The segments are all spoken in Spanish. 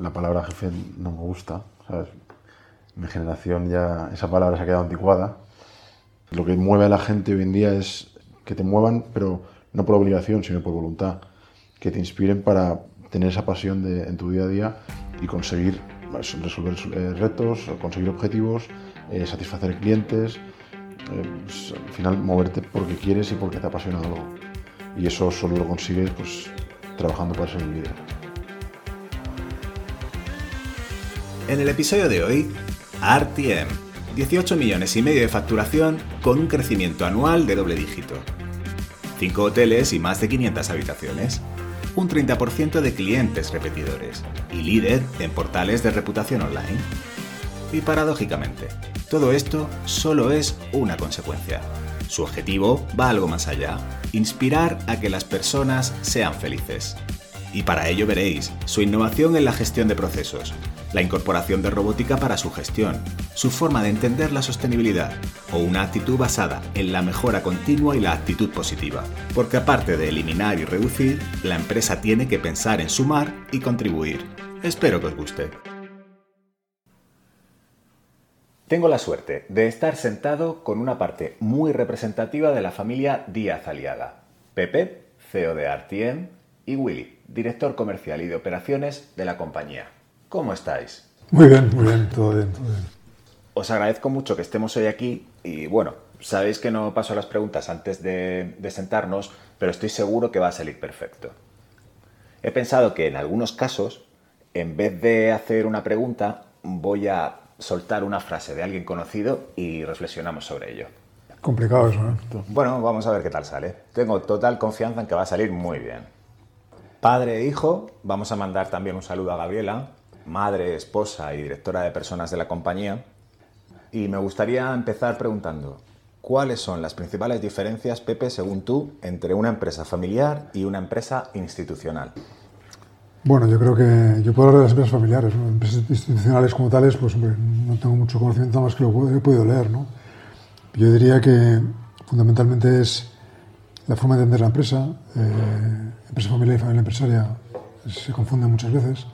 la palabra jefe no me gusta. Mi generación ya esa palabra se ha quedado anticuada. Lo que mueve a la gente hoy en día es que te muevan, pero no por obligación, sino por voluntad. Que te inspiren para tener esa pasión de, en tu día a día y conseguir pues, resolver eh, retos, conseguir objetivos, eh, satisfacer clientes, eh, pues, al final moverte porque quieres y porque te apasiona algo. Y eso solo lo consigues pues, trabajando para ser un líder. En el episodio de hoy, RTM. 18 millones y medio de facturación con un crecimiento anual de doble dígito. 5 hoteles y más de 500 habitaciones. Un 30% de clientes repetidores. Y líder en portales de reputación online. Y paradójicamente, todo esto solo es una consecuencia. Su objetivo va algo más allá, inspirar a que las personas sean felices. Y para ello veréis su innovación en la gestión de procesos, la incorporación de robótica para su gestión, su forma de entender la sostenibilidad o una actitud basada en la mejora continua y la actitud positiva. Porque aparte de eliminar y reducir, la empresa tiene que pensar en sumar y contribuir. Espero que os guste. Tengo la suerte de estar sentado con una parte muy representativa de la familia Díaz Aliaga. Pepe, CEO de RTM, y Willy, director comercial y de operaciones de la compañía. ¿Cómo estáis? Muy bien, muy bien, todo bien, todo bien. Os agradezco mucho que estemos hoy aquí y bueno, sabéis que no paso las preguntas antes de, de sentarnos, pero estoy seguro que va a salir perfecto. He pensado que en algunos casos, en vez de hacer una pregunta, voy a soltar una frase de alguien conocido y reflexionamos sobre ello. Complicado eso, ¿eh? Bueno, vamos a ver qué tal sale. Tengo total confianza en que va a salir muy bien. Padre e hijo, vamos a mandar también un saludo a Gabriela, madre, esposa y directora de personas de la compañía. Y me gustaría empezar preguntando, ¿cuáles son las principales diferencias, Pepe, según tú, entre una empresa familiar y una empresa institucional? Bueno, yo creo que yo puedo hablar de las empresas familiares, empresas institucionales como tales, pues hombre, no tengo mucho conocimiento más que lo que he podido leer, ¿no? Yo diría que fundamentalmente es la forma de entender la empresa, eh, empresa familiar y familia empresaria se confunden muchas veces,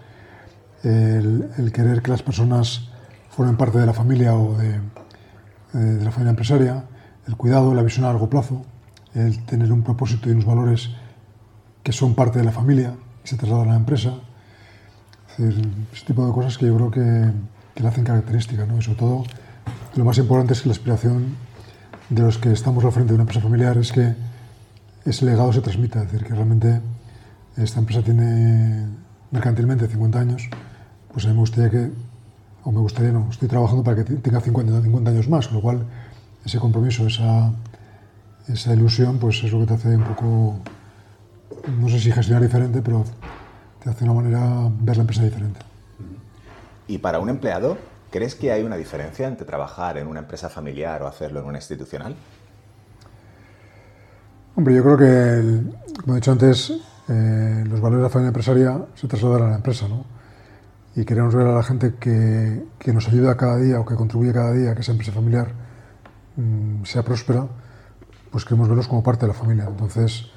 el, querer que las personas formen parte de la familia o de, de la familia empresaria, el cuidado, la visión a largo plazo, el tener un propósito y unos valores que son parte de la familia, se traslada a la empresa. Es decir, ese tipo de cosas que yo creo que, que le hacen característica, ¿no? Y sobre todo, lo más importante es que la aspiración de los que estamos al frente de una empresa familiar es que ese legado se transmita, es decir, que realmente esta empresa tiene mercantilmente 50 años, pues a mí me gustaría que, o me gustaría, no, estoy trabajando para que tenga 50, 50 años más, con lo cual ese compromiso, esa, esa ilusión, pues es lo que te hace un poco no sé si gestionar diferente, pero te hace una manera ver la empresa diferente. ¿Y para un empleado, crees que hay una diferencia entre trabajar en una empresa familiar o hacerlo en una institucional? Hombre, yo creo que, el, como he dicho antes, eh, los valores de la familia empresaria se trasladan a la empresa, ¿no? Y queremos ver a la gente que, que, nos ayuda cada día o que contribuye cada día a que esa empresa familiar mmm, sea próspera, pues queremos verlos como parte de la familia. Entonces,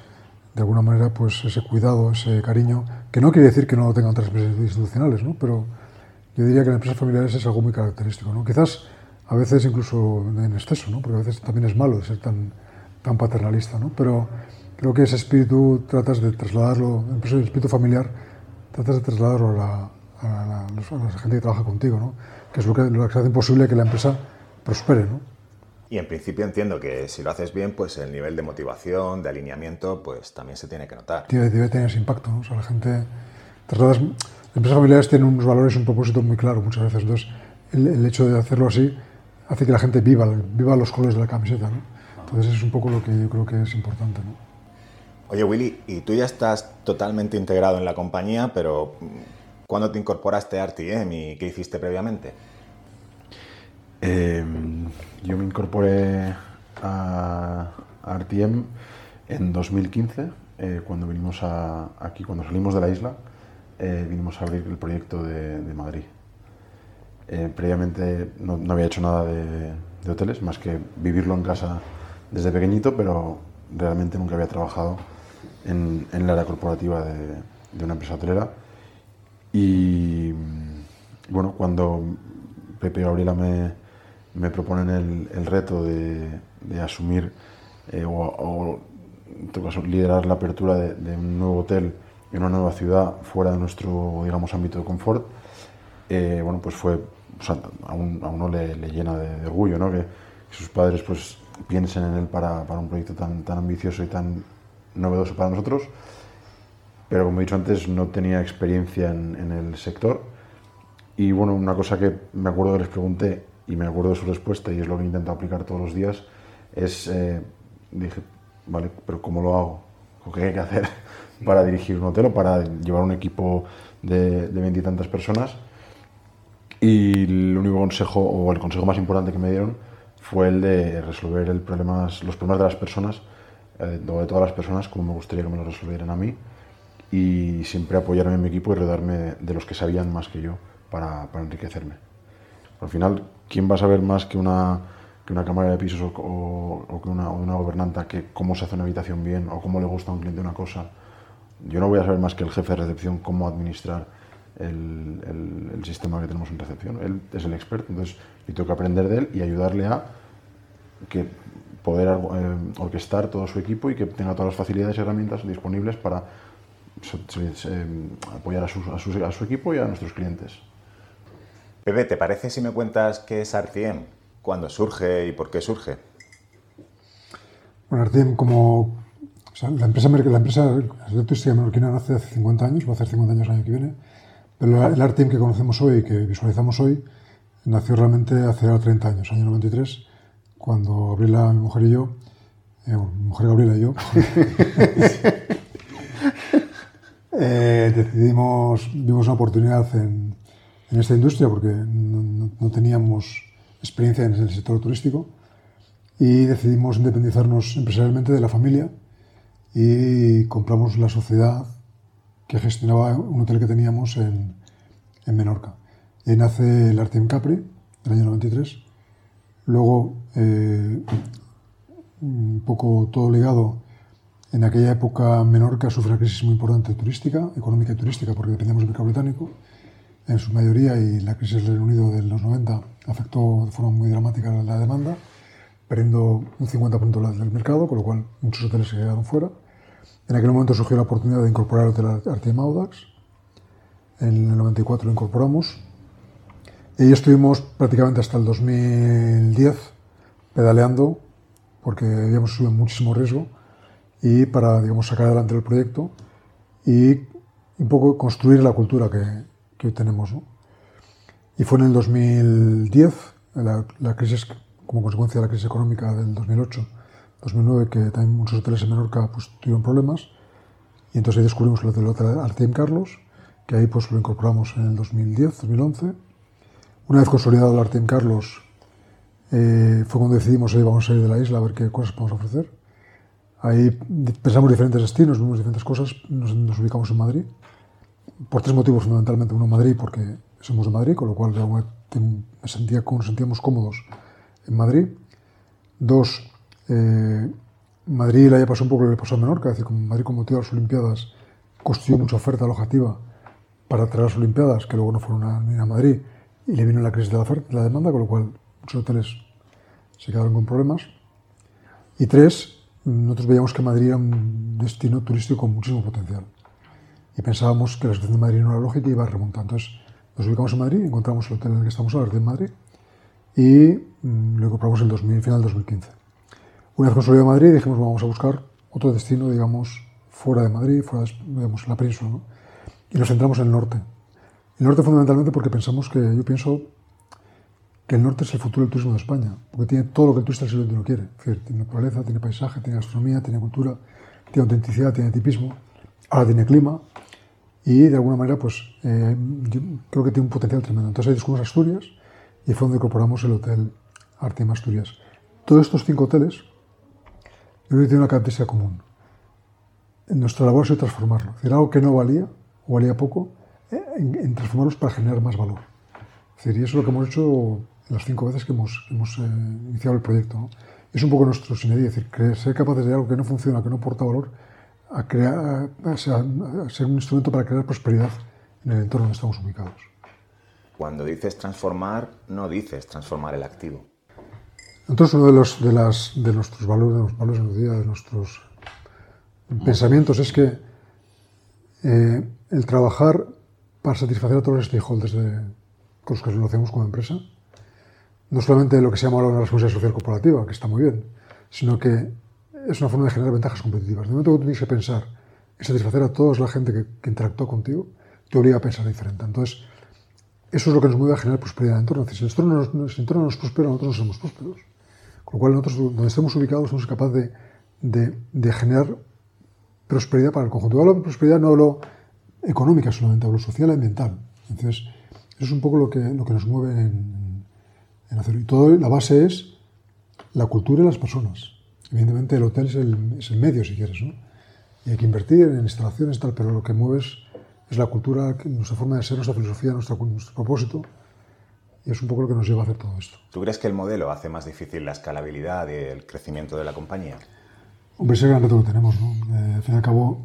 de alguna manera, pues ese cuidado, ese cariño, que no quiere decir que no lo tengan otras empresas institucionales, ¿no? pero yo diría que en empresas familiares es algo muy característico. ¿no? Quizás a veces incluso en exceso, ¿no? porque a veces también es malo ser tan, tan paternalista, ¿no? pero creo que ese espíritu tratas de trasladarlo, el espíritu familiar, tratas de trasladarlo a la, a la, a la gente que trabaja contigo, ¿no? que es lo que, lo que hace posible que la empresa prospere. ¿no? Y en principio entiendo que si lo haces bien, pues el nivel de motivación, de alineamiento, pues también se tiene que notar. Debe, debe tener ese impacto, ¿no? O sea, la gente... Trasladas, las empresas familiares tienen unos valores un propósito muy claro muchas veces. Entonces, el, el, hecho de hacerlo así hace que la gente viva, viva los colores de la camiseta, ¿no? Entonces, es un poco lo que yo creo que es importante, ¿no? Oye, Willy, y tú ya estás totalmente integrado en la compañía, pero ¿cuándo te incorporaste a RTM y qué hiciste previamente? Eh, yo me incorporé a, a RTM en 2015, eh, cuando vinimos aquí, cuando salimos de la isla, eh, vinimos a abrir el proyecto de, Madrid. Eh, previamente no, había hecho nada de, hoteles, más que vivirlo en casa desde pequeñito, pero realmente nunca había trabajado en, en el área corporativa de, de una empresa hotelera. Y bueno, cuando Pepe y Gabriela me, me proponen el, el reto de, de asumir eh, o, en todo caso, liderar la apertura de, un nuevo hotel en una nueva ciudad fuera de nuestro, digamos, ámbito de confort, eh, bueno, pues fue, a, un, a, uno le, le llena de, de, orgullo, ¿no? Que, que, sus padres, pues, piensen en él para, para un proyecto tan, tan ambicioso y tan novedoso para nosotros. Pero como he dicho antes, no tenía experiencia en, en el sector. Y bueno, una cosa que me acuerdo que les pregunté y me acuerdo de su respuesta y es lo que intento aplicar todos los días, es, eh, dije, vale, pero ¿cómo lo hago? ¿Qué hay que hacer para dirigir un hotel o para llevar un equipo de veintitantas personas? Y el único consejo, o el consejo más importante que me dieron, fue el de resolver el problemas, los problemas de las personas, eh, de todas las personas, como me gustaría que me los resolvieran a mí, y siempre apoyarme en mi equipo y rodearme de los que sabían más que yo para, para enriquecerme. Al final, ¿quién va a saber más que una, que una cámara de pisos o, o, o que una, una, gobernanta que cómo se hace una habitación bien o cómo le gusta a un cliente una cosa? Yo no voy a saber más que el jefe de recepción cómo administrar el, el, el, sistema que tenemos en recepción. Él es el experto, entonces yo tengo que aprender de él y ayudarle a que poder eh, orquestar todo su equipo y que tenga todas las facilidades y herramientas disponibles para eh, apoyar a su, a, su, a su equipo y a nuestros clientes. Pepe, ¿te parece si me cuentas qué es Artiem? ¿Cuándo surge y por qué surge? Bueno, Artiem como... O sea, la empresa, la empresa turística menorquina nace hace 50 años, va a hacer 50 años el año que viene, pero el Artiem que conocemos hoy, que visualizamos hoy, nació realmente hace 30 años, año 93, cuando Gabriela, mi mujer y yo, eh, mi mujer Gabriela y yo, eh, decidimos, vimos una oportunidad en, en esta industria porque no, teníamos experiencia en el sector turístico y decidimos independizarnos empresarialmente de la familia y compramos la sociedad que gestionaba un hotel que teníamos en, en Menorca. Y ahí nace el Artem Capri, del año 93. Luego, eh, un poco todo ligado, en aquella época Menorca sufre una crisis muy importante turística, económica y turística, porque dependíamos del mercado británico en su mayoría y la crisis del Reino Unido de los 90 afectó de forma muy dramática la demanda, perdiendo un 50% del mercado, con lo cual muchos hoteles se quedaron fuera. En aquel momento surgió la oportunidad de incorporar el Hotel Artem Audax. En el 94 lo incorporamos. Y ahí estuvimos prácticamente hasta el 2010 pedaleando, porque habíamos subido muchísimo riesgo, y para digamos, sacar adelante el proyecto y un poco construir la cultura que, que hoy tenemos. ¿no? Y fue en el 2010, la, la, crisis, como consecuencia de la crisis económica del 2008, 2009, que también muchos hoteles en Menorca pues, tuvieron problemas. Y entonces ahí descubrimos el hotel Artem Carlos, que ahí pues lo incorporamos en el 2010, 2011. Una vez consolidado el Artem Carlos, eh, fue cuando decidimos, ahí vamos a salir de la isla a ver qué cosas podemos ofrecer. Ahí pensamos diferentes destinos, vimos diferentes cosas, nos, nos ubicamos en Madrid por tres motivos fundamentalmente. Uno, Madrid, porque somos de Madrid, con lo cual me sentía, nos sentíamos cómodos en Madrid. Dos, eh, Madrid le pasó un poco lo que le pasó a Menorca, es decir, como Madrid con motivo de las Olimpiadas construyó mucha oferta alojativa para traer las Olimpiadas, que luego no fueron a, ni a Madrid, y le vino la crisis de la, oferta, de la demanda, con lo cual muchos hoteles se quedaron con problemas. Y tres, nosotros veíamos que Madrid era un destino turístico con muchísimo potencial y pensábamos que la situación de Madrid no era lógica y iba remontando. Entonces nos ubicamos en Madrid, encontramos el hotel en el que estamos ahora, en Madrid, y mmm, lo compramos en el 2000, final del 2015. Una vez consolidado Madrid, dijimos, vamos a buscar otro destino, digamos, fuera de Madrid, fuera de, digamos, la península, ¿no? Y nos centramos en el norte. El norte fundamentalmente porque pensamos que, yo pienso que el norte es el futuro del turismo de España, porque tiene todo lo que el turista del siglo XXI quiere. Tiene naturaleza, tiene paisaje, tiene gastronomía, tiene cultura, tiene autenticidad, tiene tipismo, ahora tiene clima, y de alguna manera pues eh, creo que tiene un potencial tremendo. Entonces ahí descubrimos Asturias y fue donde incorporamos el hotel Artem Asturias. Todos estos cinco hoteles yo creo que tienen una característica común. Nuestra labor es transformarlo. Es decir, algo que no valía o valía poco, eh, en, en, transformarlos para generar más valor. Es decir, y eso es lo que hemos hecho las cinco veces que hemos, hemos eh, iniciado el proyecto. ¿no? Es un poco nuestro sinergia, es decir, que ser capaces de algo que no funciona, que no aporta valor, a, crear, a, ser un instrumento para crear prosperidad en el entorno donde estamos ubicados. Cuando dices transformar, no dices transformar el activo. Entonces, uno de, los, de, las, de nuestros valores, de los valores en día, de nuestros pensamientos, es que eh, el trabajar para satisfacer a todos los stakeholders de, con los que lo hacemos como empresa, no solamente lo que se llama ahora una responsabilidad social corporativa, que está muy bien, sino que es una forma de generar ventajas competitivas. De momento que tú tienes que pensar en satisfacer a toda la gente que, que interactúa contigo, te obliga a pensar diferente. Entonces, eso es lo que nos mueve a generar prosperidad en entorno. Si el entorno no, si el entorno no es próspero, nosotros no somos prósperos. Con lo cual, nosotros, donde estemos ubicados, somos capaces de, generar prosperidad para el conjunto. Yo hablo de prosperidad, no hablo económica solamente, hablo social y ambiental. Entonces, eso es un poco lo que, lo que nos mueve en, en hacer. Y todo, la base es la cultura y las personas. Evidentemente, el hotel es el, es el medio, si quieres, ¿no? Y hay que invertir en instalaciones, tal, pero lo que mueve es, la cultura, nuestra forma de ser, nuestra filosofía, nuestro, nuestro propósito. Y es un poco lo que nos lleva a hacer todo esto. ¿Tú crees que el modelo hace más difícil la escalabilidad y el crecimiento de la compañía? Hombre, ese es el gran reto que tenemos. ¿no? Eh, al fin y al cabo,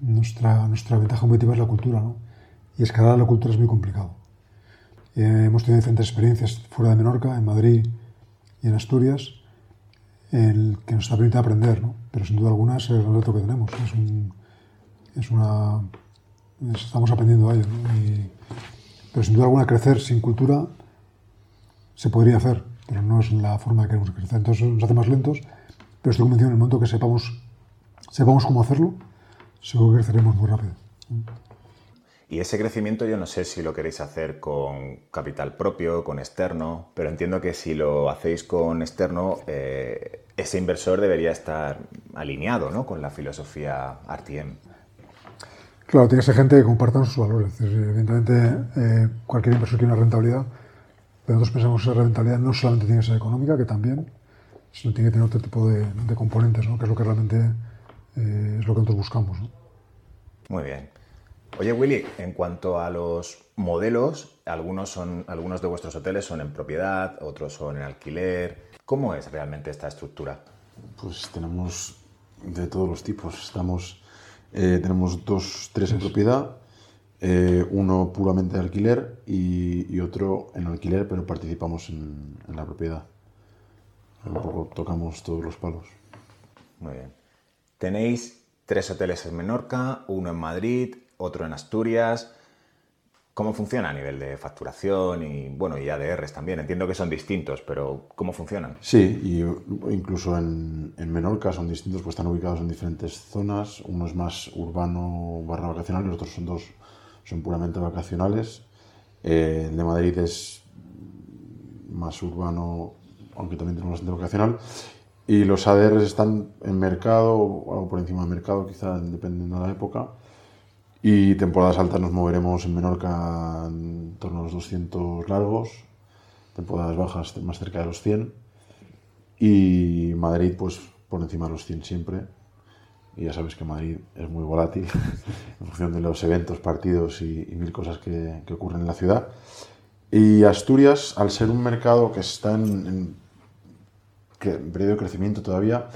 nuestra, nuestra ventaja competitiva es la cultura. ¿no? Y escalar la cultura es muy complicado. Eh, hemos tenido diferentes experiencias fuera de Menorca, en Madrid y en Asturias, que nos está permitiendo aprender. Pero sin duda alguna es el reto que tenemos. Es, un, es una. Estamos aprendiendo a ello. pero sin duda alguna, crecer sin cultura se podría hacer, pero no es la forma que queremos crecer. Entonces nos hace más lentos, pero estoy convencido en el momento que sepamos, sepamos cómo hacerlo, seguro que creceremos muy rápido. Y ese crecimiento yo no sé si lo queréis hacer con capital propio, con externo, pero entiendo que si lo hacéis con externo, eh, ese inversor debería estar alineado ¿no? con la filosofía RTM. Claro, tiene que ser gente que comparta sus valores. Evidentemente, eh, cualquier inversor quiere una rentabilidad, pero nosotros pensamos que esa rentabilidad no solamente tiene que ser económica, que también, sino tiene que tener otro tipo de, de componentes, ¿no? que es lo que realmente eh, es lo que nosotros buscamos. ¿no? Muy bien. Oye, Willy, en cuanto a los modelos, algunos, son, algunos de vuestros hoteles son en propiedad, otros son en alquiler. ¿Cómo es realmente esta estructura? Pues tenemos de todos los tipos. Estamos, eh, tenemos dos, tres en propiedad, eh, uno puramente de alquiler y, y, otro en alquiler, pero participamos en, en la propiedad. Un poco tocamos todos los palos. Muy bien. Tenéis tres hoteles en Menorca, uno en Madrid, otro en Asturias. ¿Cómo funciona a nivel de facturación y, bueno, y ADRs también? Entiendo que son distintos, pero ¿cómo funcionan? Sí, y incluso en, en, Menorca son distintos, pues están ubicados en diferentes zonas. Uno es más urbano barra vacacional y los otros son dos, son puramente vacacionales. Eh, el de Madrid es más urbano, aunque también tenemos bastante vacacional. Y los ADRs están en mercado o por encima del mercado, quizá dependiendo de la época. Y temporadas altas nos moveremos en Menorca en torno a los 200 largos, temporadas bajas más cerca de los 100 y Madrid pues por encima de los 100 siempre. Y ya sabes que Madrid es muy volátil en función de los eventos, partidos y, mil cosas que, que, ocurren en la ciudad. Y Asturias, al ser un mercado que está en periodo de crecimiento todavía,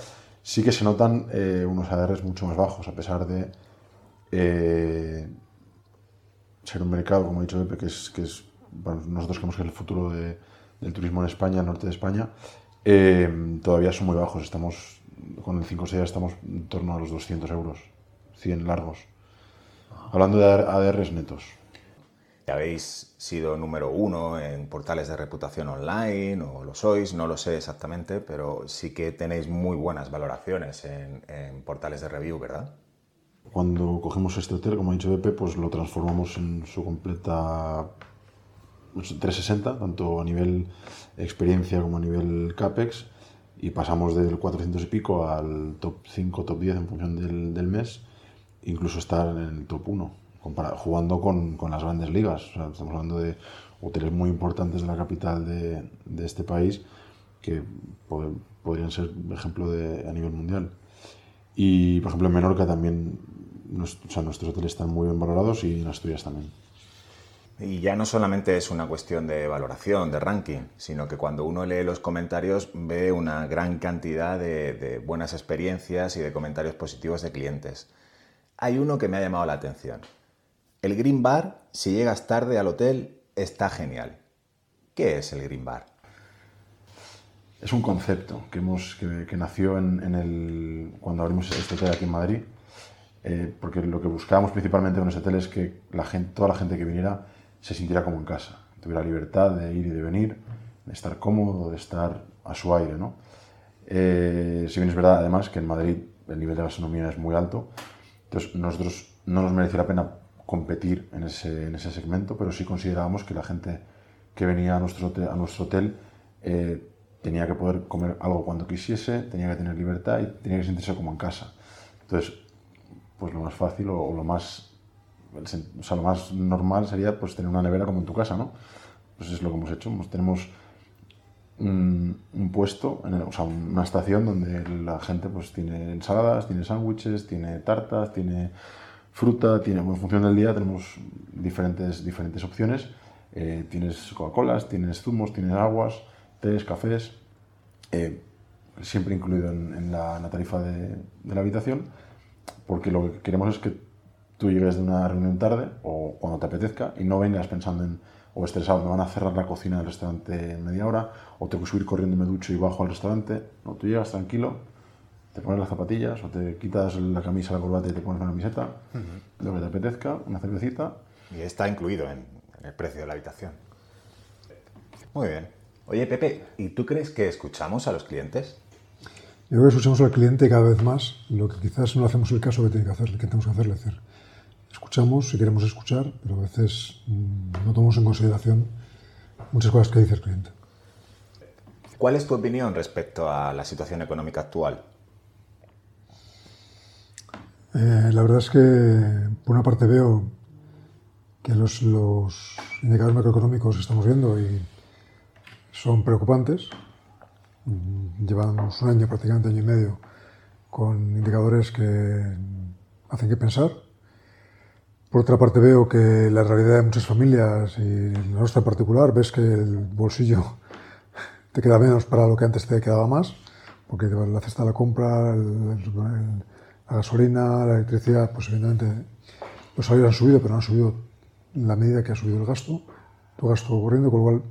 sí que se notan eh, unos ADRs mucho más bajos, a pesar de eh, ser un mercado, como ha dicho Pepe, que es, que es bueno, nosotros creemos que es el futuro de, del turismo en España, norte de España, eh, todavía son muy bajos. Estamos, con el 5 6 estamos en torno a los 200 euros, 100 largos. Hablando de ADRs netos. Habéis sido número uno en portales de reputación online, o lo sois, no lo sé exactamente, pero sí que tenéis muy buenas valoraciones en, en portales de review, ¿verdad? Cuando cogemos este hotel, como ha dicho Pepe, pues lo transformamos en su completa 360, tanto a nivel experiencia como a nivel CAPEX, y pasamos del 400 y pico al top 5, top 10 en función del, del mes, incluso estar en el top 1, jugando con, con, las grandes ligas. O sea, estamos hablando de hoteles muy importantes de la capital de, de este país que pod podrían ser ejemplo de, a nivel mundial. Y, por ejemplo, en Menorca también nuestros hoteles están muy bien valorados y en Asturias también. Y ya no solamente es una cuestión de valoración, de ranking, sino que cuando uno lee los comentarios ve una gran cantidad de, buenas experiencias y de comentarios positivos de clientes. Hay uno que me ha llamado la atención. El Green Bar, si llegas tarde al hotel, está genial. ¿Qué es el Green Bar? Es un concepto que, hemos, que, nació en, el, cuando abrimos este hotel aquí en Madrid, eh, porque lo que buscábamos principalmente en ese hotel es que la gente, toda la gente que viniera se sintiera como en casa, tuviera libertad de ir y de venir, de estar cómodo, de estar a su aire. ¿no? Eh, si bien es verdad, además, que en Madrid el nivel de gastronomía es muy alto, entonces nosotros no nos merecía la pena competir en ese, en ese segmento, pero sí considerábamos que la gente que venía a nuestro hotel, a nuestro hotel eh, tenía que poder comer algo cuando quisiese, tenía que tener libertad y tenía que sentirse como en casa. Entonces, pues lo más fácil o, lo más o sea, lo más normal sería pues tener una nevera como en tu casa, ¿no? Pues es lo que hemos hecho. tenemos un, puesto, en o sea, una estación donde la gente pues tiene ensaladas, tiene sándwiches, tiene tartas, tiene fruta, tiene, en función del día tenemos diferentes, diferentes opciones. Eh, tienes Coca-Colas, tienes zumos, tienes aguas, tés, cafés, eh, siempre incluido en, la, tarifa de, la habitación, porque lo que queremos es que tú llegues de una reunión tarde o cuando te apetezca y no vengas pensando en o estresado, me van a cerrar la cocina del restaurante en media hora, o tengo que subir corriendo, me ducho y bajo al restaurante. No, tú llegas tranquilo, te pones las zapatillas o te quitas la camisa, la corbata y te pones una camiseta, lo que te apetezca, una cervecita. Y está incluido en el precio de la habitación. Muy bien. Oye, Pepe, ¿y tú crees que escuchamos a los clientes? Yo creo que escuchamos al cliente cada vez más, lo que quizás no hacemos el caso que, tiene que, hacer, que tenemos que hacerle. hacer. Escuchamos si queremos escuchar, pero a veces mm, no tomamos en consideración muchas cosas que dice el cliente. ¿Cuál es tu opinión respecto a la situación económica actual? Eh, la verdad es que, por una parte, veo que los, los indicadores macroeconómicos que estamos viendo y son preocupantes. Llevamos un año, prácticamente año y medio, con indicadores que hacen que pensar. Por otra parte veo que la realidad de muchas familias y la nuestra en particular, ves que el bolsillo te queda menos para lo que antes te quedaba más, porque la cesta de la compra, la gasolina, la electricidad, pues evidentemente los salarios han subido, pero no han subido en la medida que ha subido el gasto, tu gasto corriendo, con lo cual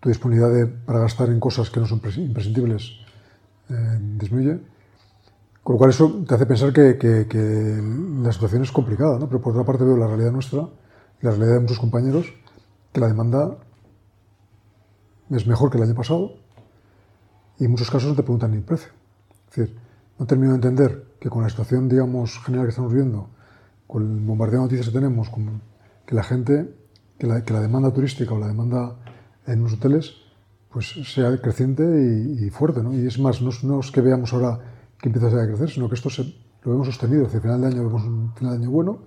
tu disponibilidad para gastar en cosas que no son imprescindibles eh, disminuye. Con lo cual eso te hace pensar que, la situación es complicada, ¿no? pero por otra parte veo la realidad nuestra, la realidad de muchos compañeros, que la demanda es mejor que el año pasado y en muchos casos no te preguntan ni el precio. Es decir, no termino de entender que con la situación, digamos, general que estamos viendo, con el bombardeo de noticias que tenemos, que la gente, que la demanda turística o la demanda en los hoteles pues sea creciente y, fuerte. ¿no? Y es más, no, es que veamos ahora que empieza a crecer, sino que esto se, lo hemos sostenido. Hacia final de año vemos un final de año bueno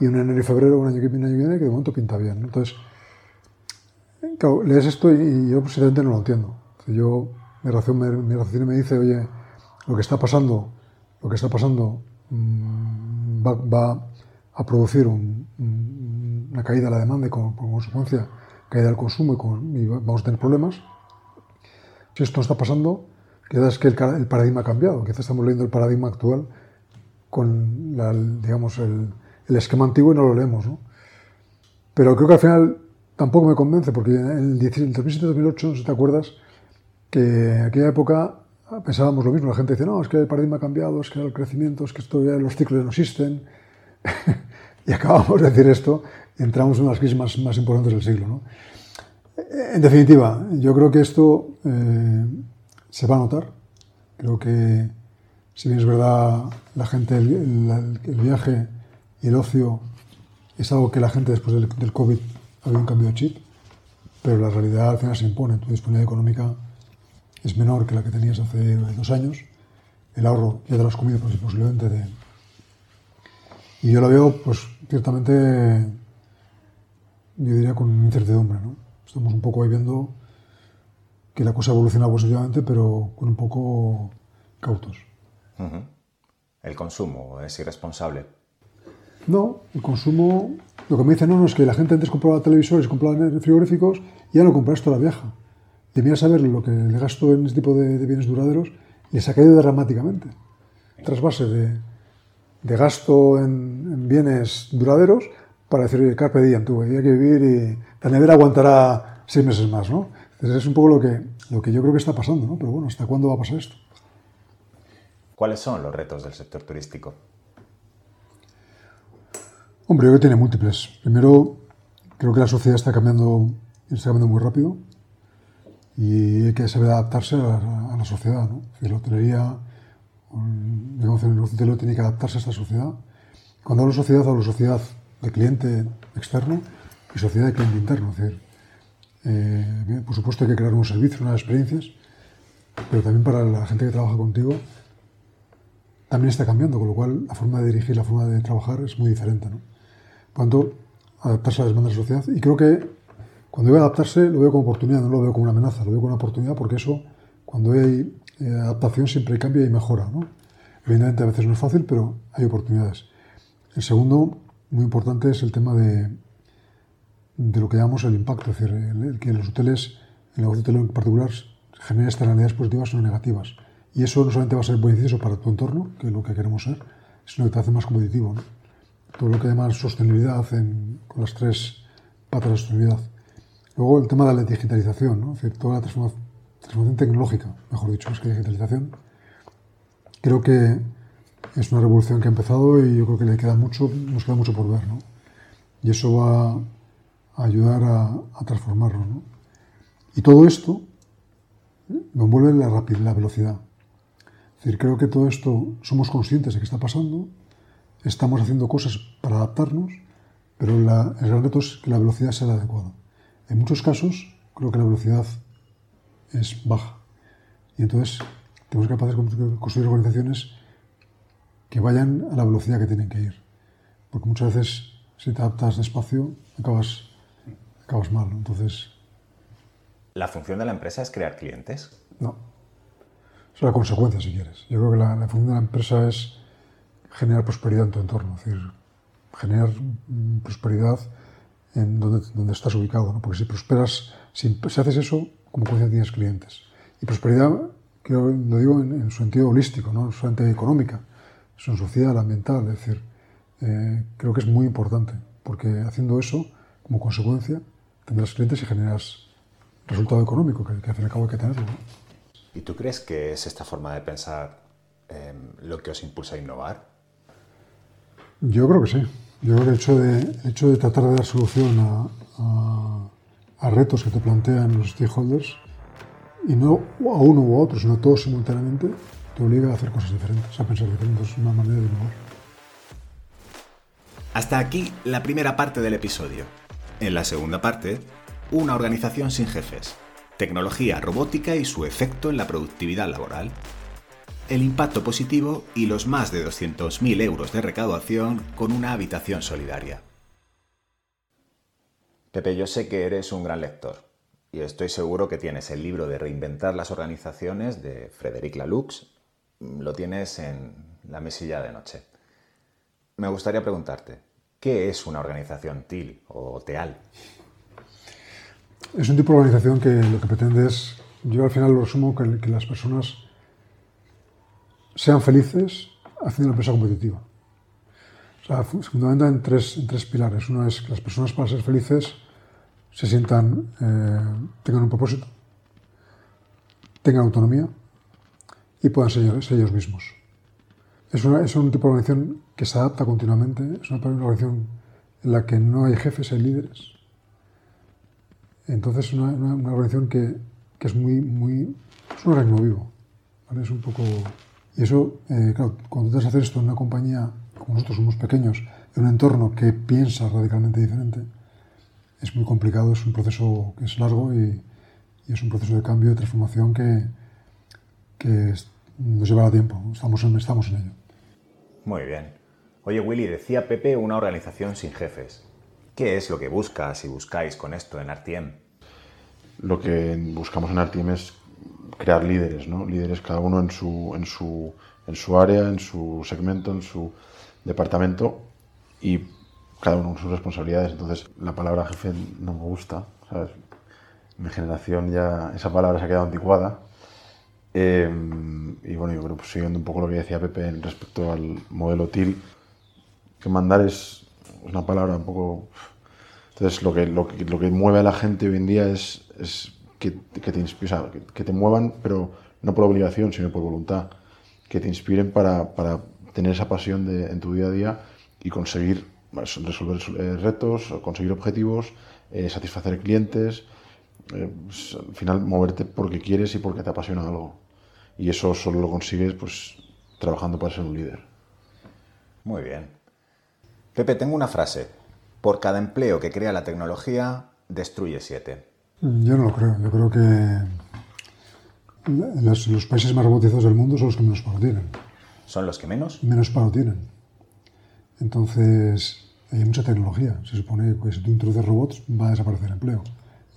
y un enero y febrero, un año que viene, año viene, que de momento pinta bien. Entonces, lees esto y, yo sinceramente no lo entiendo. Yo, mi razón me, mi me dice, oye, lo que está pasando, lo que está pasando mm, va, a producir una caída de la demanda y como consecuencia caída del consumo y, vamos a tener problemas. Si esto está pasando, quizás es que el, paradigma ha cambiado, quizás estamos leyendo el paradigma actual con digamos, el, esquema antiguo y no lo leemos. ¿no? Pero creo que al final tampoco me convence, porque en el 2007-2008, si te acuerdas, que en aquella época pensábamos lo mismo. La gente dice, no, es que el paradigma ha cambiado, es que el crecimiento, es que esto ya los ciclos no existen. y acabamos de decir esto entramos en las crisis más, más importantes del siglo. ¿no? En definitiva, yo creo que esto eh, se va a notar. Creo que, si bien es verdad, la gente, el, viaje y el ocio es algo que la gente después del, del, COVID ha habido un cambio de chip, pero la realidad al final se impone. Tu disponibilidad económica es menor que la que tenías hace dos años. El ahorro ya te lo has comido posiblemente de... Y yo lo veo, pues, ciertamente yo diría con incertidumbre. ¿no? Estamos un poco ahí viendo que la cosa evoluciona positivamente, pero con un poco cautos. ¿El consumo es irresponsable? No, el consumo, lo que me dicen, no, no, es que la gente antes compraba televisores, compraba frigoríficos y ya no compra esto la vieja. Debía saber lo que le gasto en este tipo de, bienes duraderos y les ha caído dramáticamente. Tras base de, de gasto en, en bienes duraderos, para decir, carpe diem, tú, hay que vivir y la nevera aguantará seis meses más, ¿no? Entonces es un poco lo que, lo que yo creo que está pasando, ¿no? Pero bueno, ¿hasta cuándo va a pasar esto? ¿Cuáles son los retos del sector turístico? Hombre, yo creo que tiene múltiples. Primero, creo que la sociedad está cambiando, está cambiando muy rápido y hay que saber adaptarse a la, sociedad. ¿no? la hotelería, digamos, el hotelero tiene que adaptarse a esta sociedad. Cuando hablo sociedad, hablo sociedad de cliente externo y sociedad de cliente interno. Es decir, eh, por supuesto hay que crear unos servicios, unas experiencias, pero también para la gente que trabaja contigo también está cambiando, con lo cual la forma de dirigir, la forma de trabajar es muy diferente. ¿no? Por tanto, adaptarse a las demandas de la sociedad. Y creo que cuando digo adaptarse, lo veo como oportunidad, no lo veo como una amenaza, lo veo como una oportunidad porque eso, cuando hay eh, adaptación, siempre cambia y mejora. ¿no? Evidentemente, a veces no es fácil, pero hay oportunidades. El segundo, muy importante, es el tema de, de lo que llamamos el impacto, es decir, el, que los hoteles, el negocio hotelero en particular, genere externalidades positivas o negativas. Y eso no solamente va a ser beneficioso para tu entorno, que es lo que queremos ser, sino que te hace más competitivo. Todo lo que llaman sostenibilidad con las tres patas de la sostenibilidad. Luego el tema de la digitalización, ¿no? es decir, toda la transformación, tecnológica, mejor dicho, más que digitalización. Creo que es una revolución que ha empezado y yo creo que le queda mucho, nos queda mucho por ver. ¿no? Y eso va a ayudar a, transformarlo. ¿no? Y todo esto lo envuelve la rapidez, la velocidad. Es decir, creo que todo esto somos conscientes de que está pasando, estamos haciendo cosas para adaptarnos, pero la, el gran reto es que la velocidad sea la adecuada. En muchos casos, creo que la velocidad es baja. Y entonces tenemos que capaces de construir organizaciones que vayan a la velocidad que tienen que ir. Porque muchas veces, si te adaptas despacio, acabas, acabas mal. Entonces. ¿La función de la empresa es crear clientes? No. Es la consecuencia, si quieres. Yo creo que la, la función de la empresa es generar prosperidad en tu entorno. Es decir, generar prosperidad en donde, donde estás ubicado, ¿no? porque si prosperas, si, haces eso, como consecuencia tienes clientes. Y prosperidad, creo, lo digo en, su sentido holístico, no solamente económica, es social, ambiental, es decir, eh, creo que es muy importante, porque haciendo eso, como consecuencia, tendrás clientes y generas resultado económico, que, que al fin y al cabo hay que tenerlo. ¿Y tú crees que es esta forma de pensar eh, lo que os impulsa a innovar? Yo creo que sí. Yo creo que el hecho de, hecho de tratar de dar solución a, a, retos que te plantean los stakeholders, y no a uno u a otro, sino a todos simultáneamente, te obliga a hacer cosas diferentes, a pensar diferentes, es una manera de innovar. Hasta aquí la primera parte del episodio. En la segunda parte, una organización sin jefes, tecnología robótica y su efecto en la productividad laboral el impacto positivo y los más de 200.000 euros de recaudación con una habitación solidaria. Pepe, yo sé que eres un gran lector y estoy seguro que tienes el libro de Reinventar las organizaciones de Frederic Laloux. Lo tienes en la mesilla de noche. Me gustaría preguntarte, ¿qué es una organización TIL o TEAL? Es un tipo de organización que lo que pretende es, yo al final lo resumo, que, que las personas sean felices haciendo una empresa competitiva. O sea, se fundamenta en tres, en tres pilares. Uno es que las personas para ser felices se sientan, eh, tengan un propósito, tengan autonomía y puedan ser, ellos mismos. Es, una, es, un tipo de organización que se adapta continuamente, es una, organización en la que no hay jefes, hay líderes. Entonces es una, una, organización que, que, es muy, muy, es un organismo vivo. ¿vale? Es un poco y eso, eh, claro, cuando a hacer esto en una compañía, como nosotros somos pequeños, en un entorno que piensa radicalmente diferente, es muy complicado, es un proceso que es largo y, es un proceso de cambio, de transformación que, que nos llevará tiempo. Estamos en, estamos en ello. Muy bien. Oye, Willy, decía Pepe una organización sin jefes. ¿Qué es lo que buscas y buscáis con esto en RTM? Lo que buscamos en RTM es crear líderes, ¿no? Líderes cada uno en su, en su, en su área, en su segmento, en su departamento y cada uno con sus responsabilidades. Entonces, la palabra jefe no me gusta, ¿sabes? mi generación ya esa palabra se ha quedado anticuada. Eh, y bueno, yo creo, pues, siguiendo un poco lo que decía Pepe respecto al modelo TIL, que mandar es una palabra un poco... Entonces, lo que, lo que, lo que mueve a la gente hoy en día es, es que, que, te sea, que, que, te muevan, pero no por obligación, sino por voluntad. Que te inspiren para, para tener esa pasión de, en tu día a día y conseguir resolver eh, retos, conseguir objetivos, eh, satisfacer clientes, eh, pues, al final moverte porque quieres y porque te apasiona algo. Y eso solo lo consigues pues trabajando para ser un líder. Muy bien. Pepe, tengo una frase. Por cada empleo que crea la tecnología, destruye siete. Yo no lo creo. Yo creo que los, los países más robotizados del mundo son los que menos paro tienen. ¿Son los que menos? Menos paro tienen. Entonces, hay mucha tecnología. Se supone que si tú introduces robots va a desaparecer el empleo.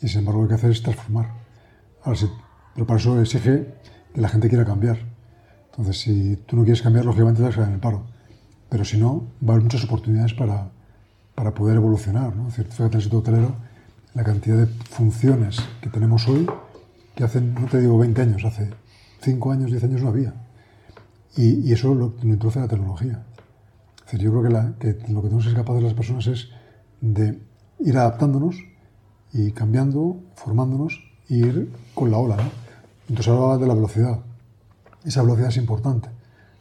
Y sin embargo, lo que hay que hacer es transformar. Ahora, sí, pero para eso exige que la gente quiera cambiar. Entonces, si tú no quieres cambiar, lógicamente te vas a quedar en el paro. Pero si no, va a haber muchas oportunidades para, para poder evolucionar. ¿no? Es decir, fíjate en el sector hotelero, la cantidad de funciones que tenemos hoy, que hace, no te digo 20 años, hace 5 años, 10 años no había. Y, y eso lo, lo, introduce la tecnología. Es decir, yo creo que, la, que lo que tenemos que ser capaces las personas es de ir adaptándonos y cambiando, formándonos y ir con la ola. ¿no? Entonces hablaba de la velocidad. Esa velocidad es importante.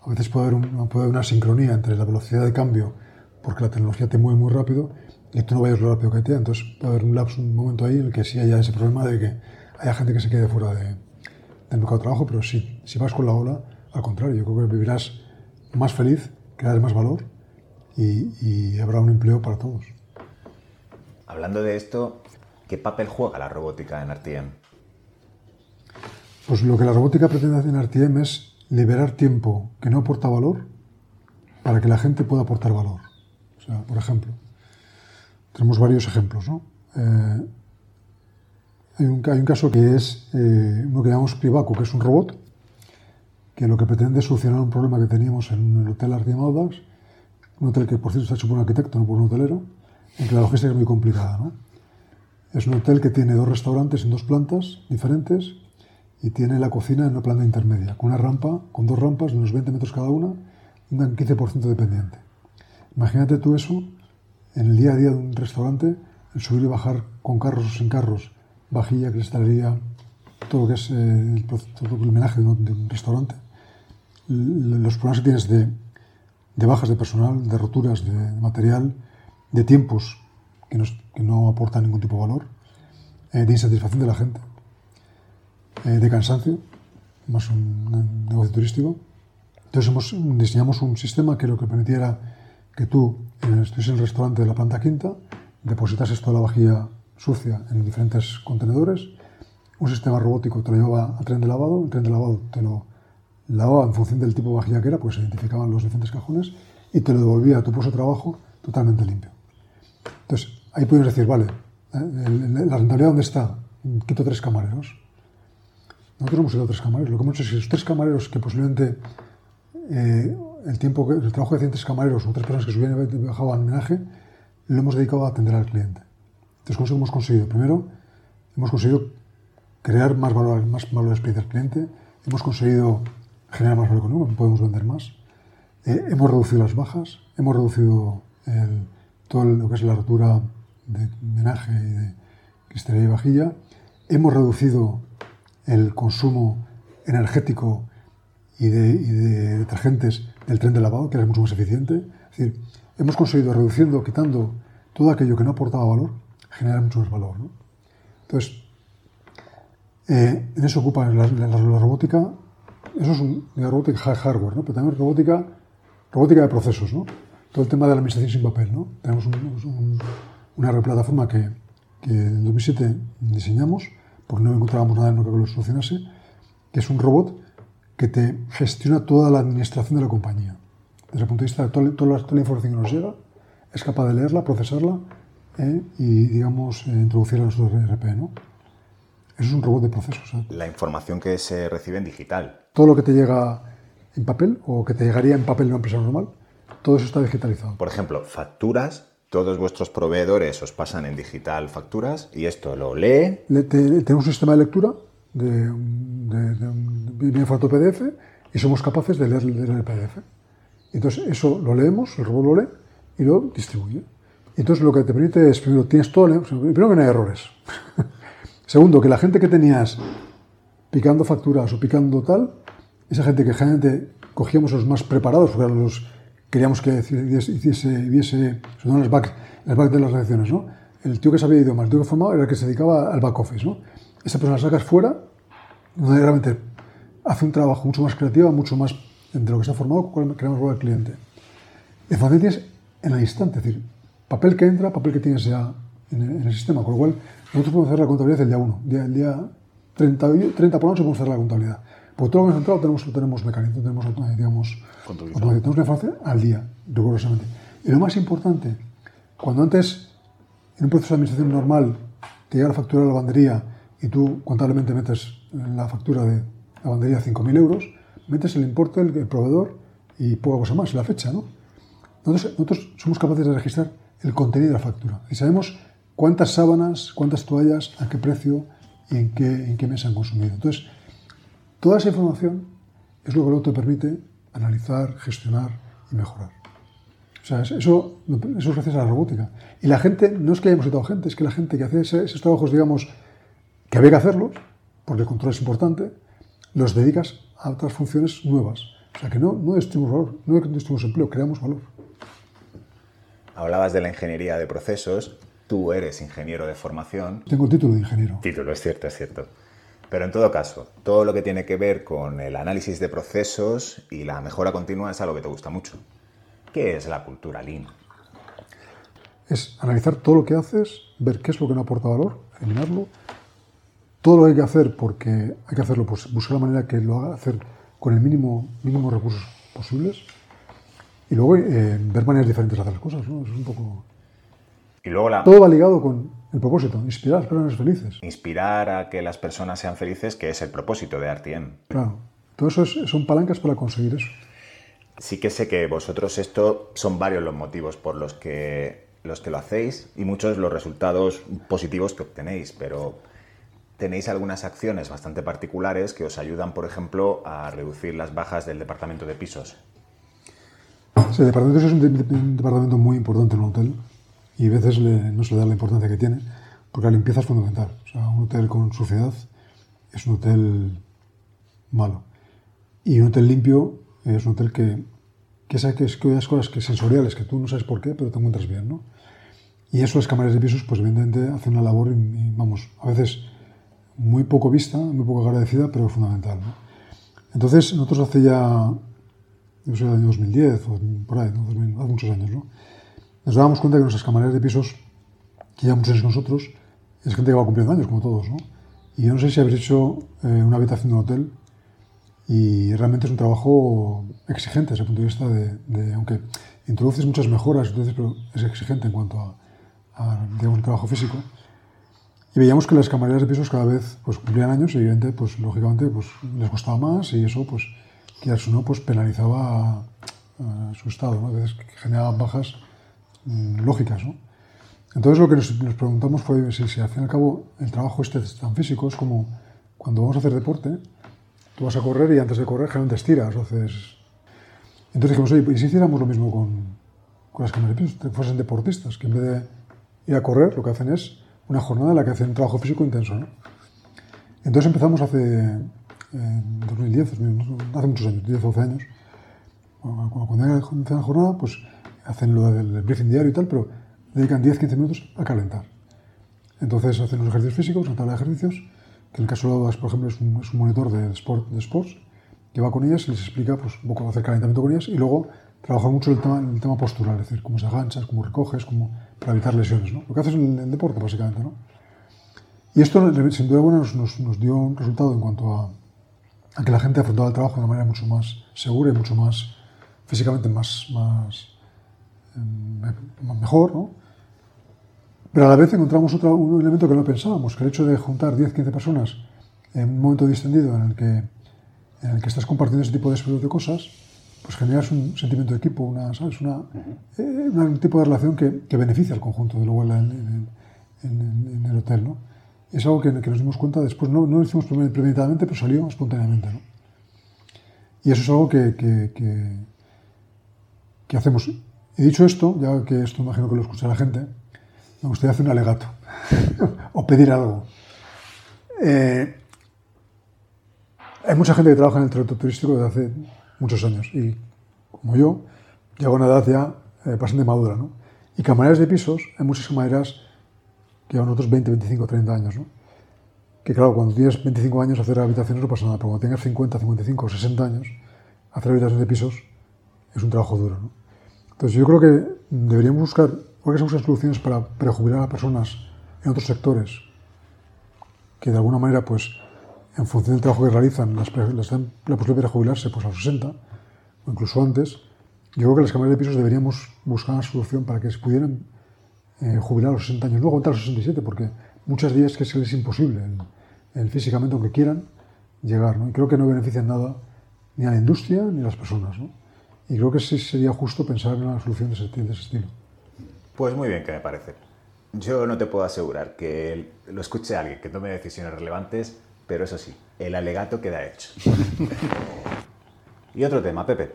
A veces puede haber, un, puede haber una sincronía entre la velocidad de cambio, porque la tecnología te mueve muy rápido y tú no vayas lo rápido que te. Entonces puede haber un lapso, un momento ahí en el que sí haya ese problema de que haya gente que se quede fuera de, del mercado de trabajo, pero sí, si vas con la ola, al contrario, yo creo que vivirás más feliz, crearás más valor y, y habrá un empleo para todos. Hablando de esto, ¿qué papel juega la robótica en RTM? Pues lo que la robótica pretende hacer en RTM es liberar tiempo que no aporta valor para que la gente pueda aportar valor. O sea, por ejemplo, tenemos varios ejemplos. ¿no? Eh, hay, un, hay, un, caso que es eh, uno que llamamos Privaco, que es un robot que lo que pretende es solucionar un problema que teníamos en el Hotel Audax, un hotel que por cierto está hecho por un arquitecto, no por un hotelero, en que la logística es muy complicada. ¿no? Es un hotel que tiene dos restaurantes en dos plantas diferentes y tiene la cocina en una planta intermedia, con una rampa, con dos rampas de unos 20 metros cada una, y un 15% dependiente. Imagínate tú eso en el día a día de un restaurante, el subir y bajar con carros o sin carros, vajilla, cristalería, todo lo que es eh, el, el homenaje de de un restaurante. Los problemas que tienes de, de, bajas de personal, de roturas de material, de tiempos que que no aportan ningún tipo de valor, eh, de insatisfacción de la gente eh, de cansancio, más un negocio turístico. Entonces hemos, diseñamos un sistema que lo que permitiera que tú estuvieses en el restaurante de la planta quinta, depositases toda la vajilla sucia en diferentes contenedores, un sistema robótico te lo llevaba al tren de lavado, el tren de lavado te lo lavaba en función del tipo de vajilla que era, pues se identificaban los diferentes cajones y te lo devolvía a tu puesto de trabajo totalmente limpio. Entonces, ahí puedes decir, vale, ¿la rentabilidad dónde está? Quito tres camareros. Nosotros hemos a tres camareros. Lo que hemos hecho es que los tres camareros que posiblemente eh, el tiempo que el trabajo que hacían tres camareros o tres personas que subían y bajaban homenaje, lo hemos dedicado a atender al cliente. Entonces, ¿cómo hemos conseguido? Primero, hemos conseguido crear más valor, más valor de experiencia al cliente, hemos conseguido generar más valor económico, podemos vender más, eh, hemos reducido las bajas, hemos reducido todo lo que es la rotura de homenaje y de cristalería y vajilla, hemos reducido el consumo energético y de, y del tren de lavado, que era mucho más eficiente. Es decir, hemos conseguido, reduciendo, quitando todo aquello que no aportaba valor, generar mucho más valor. ¿no? Entonces, eh, en eso ocupa la, robótica, eso es un, la robótica hardware, ¿no? pero también robótica, robótica de procesos, ¿no? todo el tema de la administración sin papel. ¿no? Tenemos un, un, una plataforma que, que en 2007 diseñamos, porque no encontrábamos nada en lo que lo solucionase, que es un robot que te gestiona toda la administración de la compañía. Desde el punto de vista de toda, toda, la, toda la, información que nos llega, es capaz de leerla, procesarla eh, y, digamos, eh, introducirla en nuestro ERP. ¿no? Eso es un robot de procesos. ¿eh? La información que se recibe en digital. Todo lo que te llega en papel o que te llegaría en papel en una empresa normal, todo eso está digitalizado. Por ejemplo, facturas todos vuestros proveedores os pasan en digital facturas y esto lo lee. Le, te, tenemos un sistema de lectura de, de, de, de un formato PDF y somos capaces de leer, leer, el PDF. Entonces eso lo leemos, el robot lo lee y lo distribuye. Entonces lo que te permite es, primero, tienes todo, primero que no hay errores. Segundo, que la gente que tenías picando facturas o picando tal, esa gente que generalmente cogíamos los más preparados, porque los queríamos que hiciese, viese, sobre todo en las back, las back de las redacciones, ¿no? El tío que sabía idiomas, el tío que formaba era el que se dedicaba al back office, ¿no? Esa persona la sacas fuera, donde realmente hace un trabajo mucho más creativo, mucho más entre lo que está formado, cuál queremos ver al cliente. La información tienes en el instante, es decir, papel que entra, papel que tienes ya en el, en el sistema, con lo cual nosotros podemos hacer la contabilidad el día 1, el día 30, 30 por la noche podemos hacer la contabilidad. Porque todo lo que hemos entrado tenemos, tenemos mecanismo, tenemos, digamos, tenemos la información al día, rigurosamente. Y lo más importante, cuando antes, en un proceso de administración normal, te llega la factura de la lavandería y tú contablemente metes la factura de lavandería 5.000 euros, metes el importe del el proveedor y poca cosa más, la fecha, ¿no? Nosotros, nosotros somos capaces de registrar el contenido de la factura y sabemos cuántas sábanas, cuántas toallas, a qué precio y en qué, en qué mes se han consumido. Entonces, toda esa información es lo que luego te permite analizar, gestionar y mejorar. O sea, es- eso, eso es gracias a la robótica. Y la gente, no es que hayamos quitado gente, es que la gente que hace ese- esos trabajos, digamos, que había que hacerlos, porque el control es importante, los dedicas a otras funciones nuevas. O sea, que no, no destruimos valor, no destruimos empleo, creamos valor. Hablabas de la ingeniería de procesos, tú eres ingeniero de formación. Tengo título de ingeniero. Título, es cierto, es cierto. Pero en todo caso, todo lo que tiene que ver con el análisis de procesos y la mejora continua es algo que te gusta mucho. ¿Qué es la cultura Lean? es analizar todo lo que haces, ver qué es lo que no aporta valor, eliminarlo, todo lo que hay que hacer porque hay que hacerlo, pues buscar la manera que lo haga hacer con el mínimo, mínimo recursos posibles y luego eh, ver maneras diferentes de hacer las cosas, ¿no? Eso es un poco... Y luego la, Todo va ligado con el propósito, inspirar a las personas felices. inspirar a que las personas sean felices, que es el propósito de RTM. Claro, todo eso es- son palancas para conseguir eso. Sí que sé que vosotros esto son varios los motivos por los que, los que lo hacéis y muchos los resultados positivos que obtenéis, pero tenéis algunas acciones bastante particulares que os ayudan, por ejemplo, a reducir las bajas del departamento de pisos. Sí, el departamento es un, de- un departamento muy importante en un hotel y a veces le- no se le da la importancia que tiene porque la limpieza es fundamental. O sea, un hotel con suciedad es un hotel malo. Y un hotel limpio es un hotel que, que sabe que es que hay cosas que sensoriales que tú no sabes por qué, pero te encuentras bien, ¿no? Y eso las cámaras de pisos, pues evidentemente hacen una labor, y- y, vamos, a veces muy poco vista, muy poco agradecida, pero fundamental, ¿no? Entonces, nosotros hace ya yo sé, el año 2010 o por ahí, ¿no? 2000, hace muchos años, ¿no? Nos dábamos cuenta que nuestras camareras de pisos, que llevan muchos años nosotros, es gente que va cumpliendo años, como todos, ¿no? Y yo no sé si habéis hecho eh, una habitación de un hotel y realmente es un trabajo exigente desde el punto de vista de, de- aunque introduces muchas mejoras, entonces, pero es exigente en cuanto a, a, digamos, un trabajo físico. Y veíamos que las camareras de pisos cada vez pues, cumplían años y evidentemente, pues, lógicamente, pues, les costaba más y eso, pues, quieras o no, pues, penalizaba a, a su estado, ¿no? A veces bajas lógicas, ¿no? Entonces lo que nos, nos preguntamos fue si, si al fin y al cabo el trabajo este es tan físico es como cuando vamos a hacer deporte, tú vas a correr y antes de correr generalmente estiras, haces... Entonces dijimos, oye, ¿y si hiciéramos lo mismo con, con las pisos? Que fuesen deportistas, que en vez de ir a correr, lo que hacen es una jornada en la que hacen un trabajo físico intenso, ¿no? Entonces empezamos hace, en 2010, 2000, hace muchos años, 10 o 12 años, cuando, cuando hacen la jornada, pues hacen lo del briefing diario y tal, pero dedican 10-15 minutos a calentar. Entonces hacen los ejercicios físicos, una tabla de ejercicios, que en el caso de las, por ejemplo, es un, es un monitor de, sport, de sports, que va con ellas y les explica pues, un poco hacer calentamiento con ellas y luego trabaja mucho el tema, el tema postural, es decir, cómo se aganchas, cómo recoges, cómo, para evitar lesiones, ¿no? Lo que haces en el, deporte, básicamente, ¿no? Y esto, sin duda alguna, nos, nos, nos dio un resultado en cuanto a, a, que la gente afrontaba el trabajo de una manera mucho más segura y mucho más, físicamente más, más mejor, ¿no? Pero a la vez encontramos otro, un elemento que no pensábamos, que el hecho de juntar 10-15 personas en un momento distendido en el, que, en el que estás compartiendo ese tipo de, de cosas, pues generas un sentimiento de equipo, una, ¿sabes? Una, eh, un tipo de relación que, que, beneficia al conjunto de luego en, en, en, en el hotel, ¿no? Es algo que, que, nos dimos cuenta después, no, no lo hicimos premeditadamente, pero salió espontáneamente, ¿no? Y eso es algo que, que hacemos. Y dicho esto, ya que esto imagino que lo escucha la gente, me gustaría hacer un alegato o pedir algo. Eh, hay mucha gente que trabaja en el trato turístico desde hace muchos años y, como yo, llego a una edad ya eh, bastante madura. ¿no? Y camareras de pisos, hay muchas camareras que llevan otros 20, 25, 30 años. ¿no? Que claro, cuando tienes 25 años hacer habitaciones no pasa nada, pero cuando tengas 50, 55 o 60 años, hacer habitaciones de pisos es un trabajo duro. ¿no? Entonces yo creo que deberíamos buscar, porque se buscan soluciones para prejubilar a personas en otros sectores que de alguna manera, pues, en función del trabajo que realizan, les dan la posibilidad de jubilarse pues, a los 60 o incluso antes. Yo creo que las cámaras de pisos deberíamos buscar una solución para que se pudieran eh, jubilar a los 60 años, no aguantar a los 67, porque muchas días que es, es imposible el, físicamente, aunque quieran, llegar. ¿no? Y creo que no benefician nada ni a la industria ni a las personas. ¿no? Y creo que sí sería justo pensar en una solución de ese, de ese estilo. Pues muy bien, que me parece. Yo no te puedo asegurar que lo escuche alguien que tome decisiones relevantes, pero eso sí, el alegato queda hecho. y otro tema, Pepe.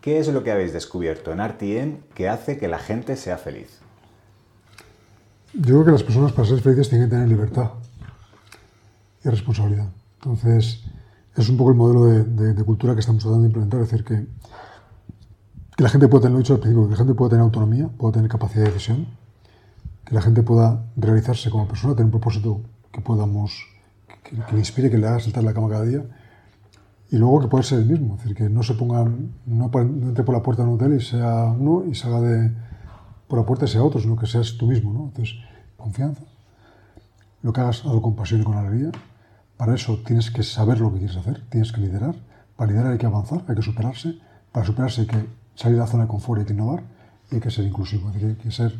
¿Qué es lo que habéis descubierto en RTM que hace que la gente sea feliz? Yo creo que las personas para ser felices tienen que tener libertad y responsabilidad. Entonces, es un poco el modelo de, cultura que estamos tratando de implementar, es decir, que, que la gente pueda tener, lo dicho al principio, que la gente pueda tener autonomía, pueda tener capacidad de decisión, que la gente pueda realizarse como persona, tener un propósito que podamos, que, le inspire, que le haga saltar la cama cada día, y luego que pueda ser el mismo, es decir, que no se ponga, no, entre por la puerta de un hotel y sea uno y salga de, por la puerta y sea otro, sino que seas tú mismo, ¿no? Entonces, confianza, lo que hagas, hazlo con pasión y con alegría, para eso tienes que saber lo que quieres hacer, tienes que liderar, para liderar hay que avanzar, hay que superarse, para superarse hay que salir de la zona de confort, que innovar y hay que ser inclusivo, hay que ser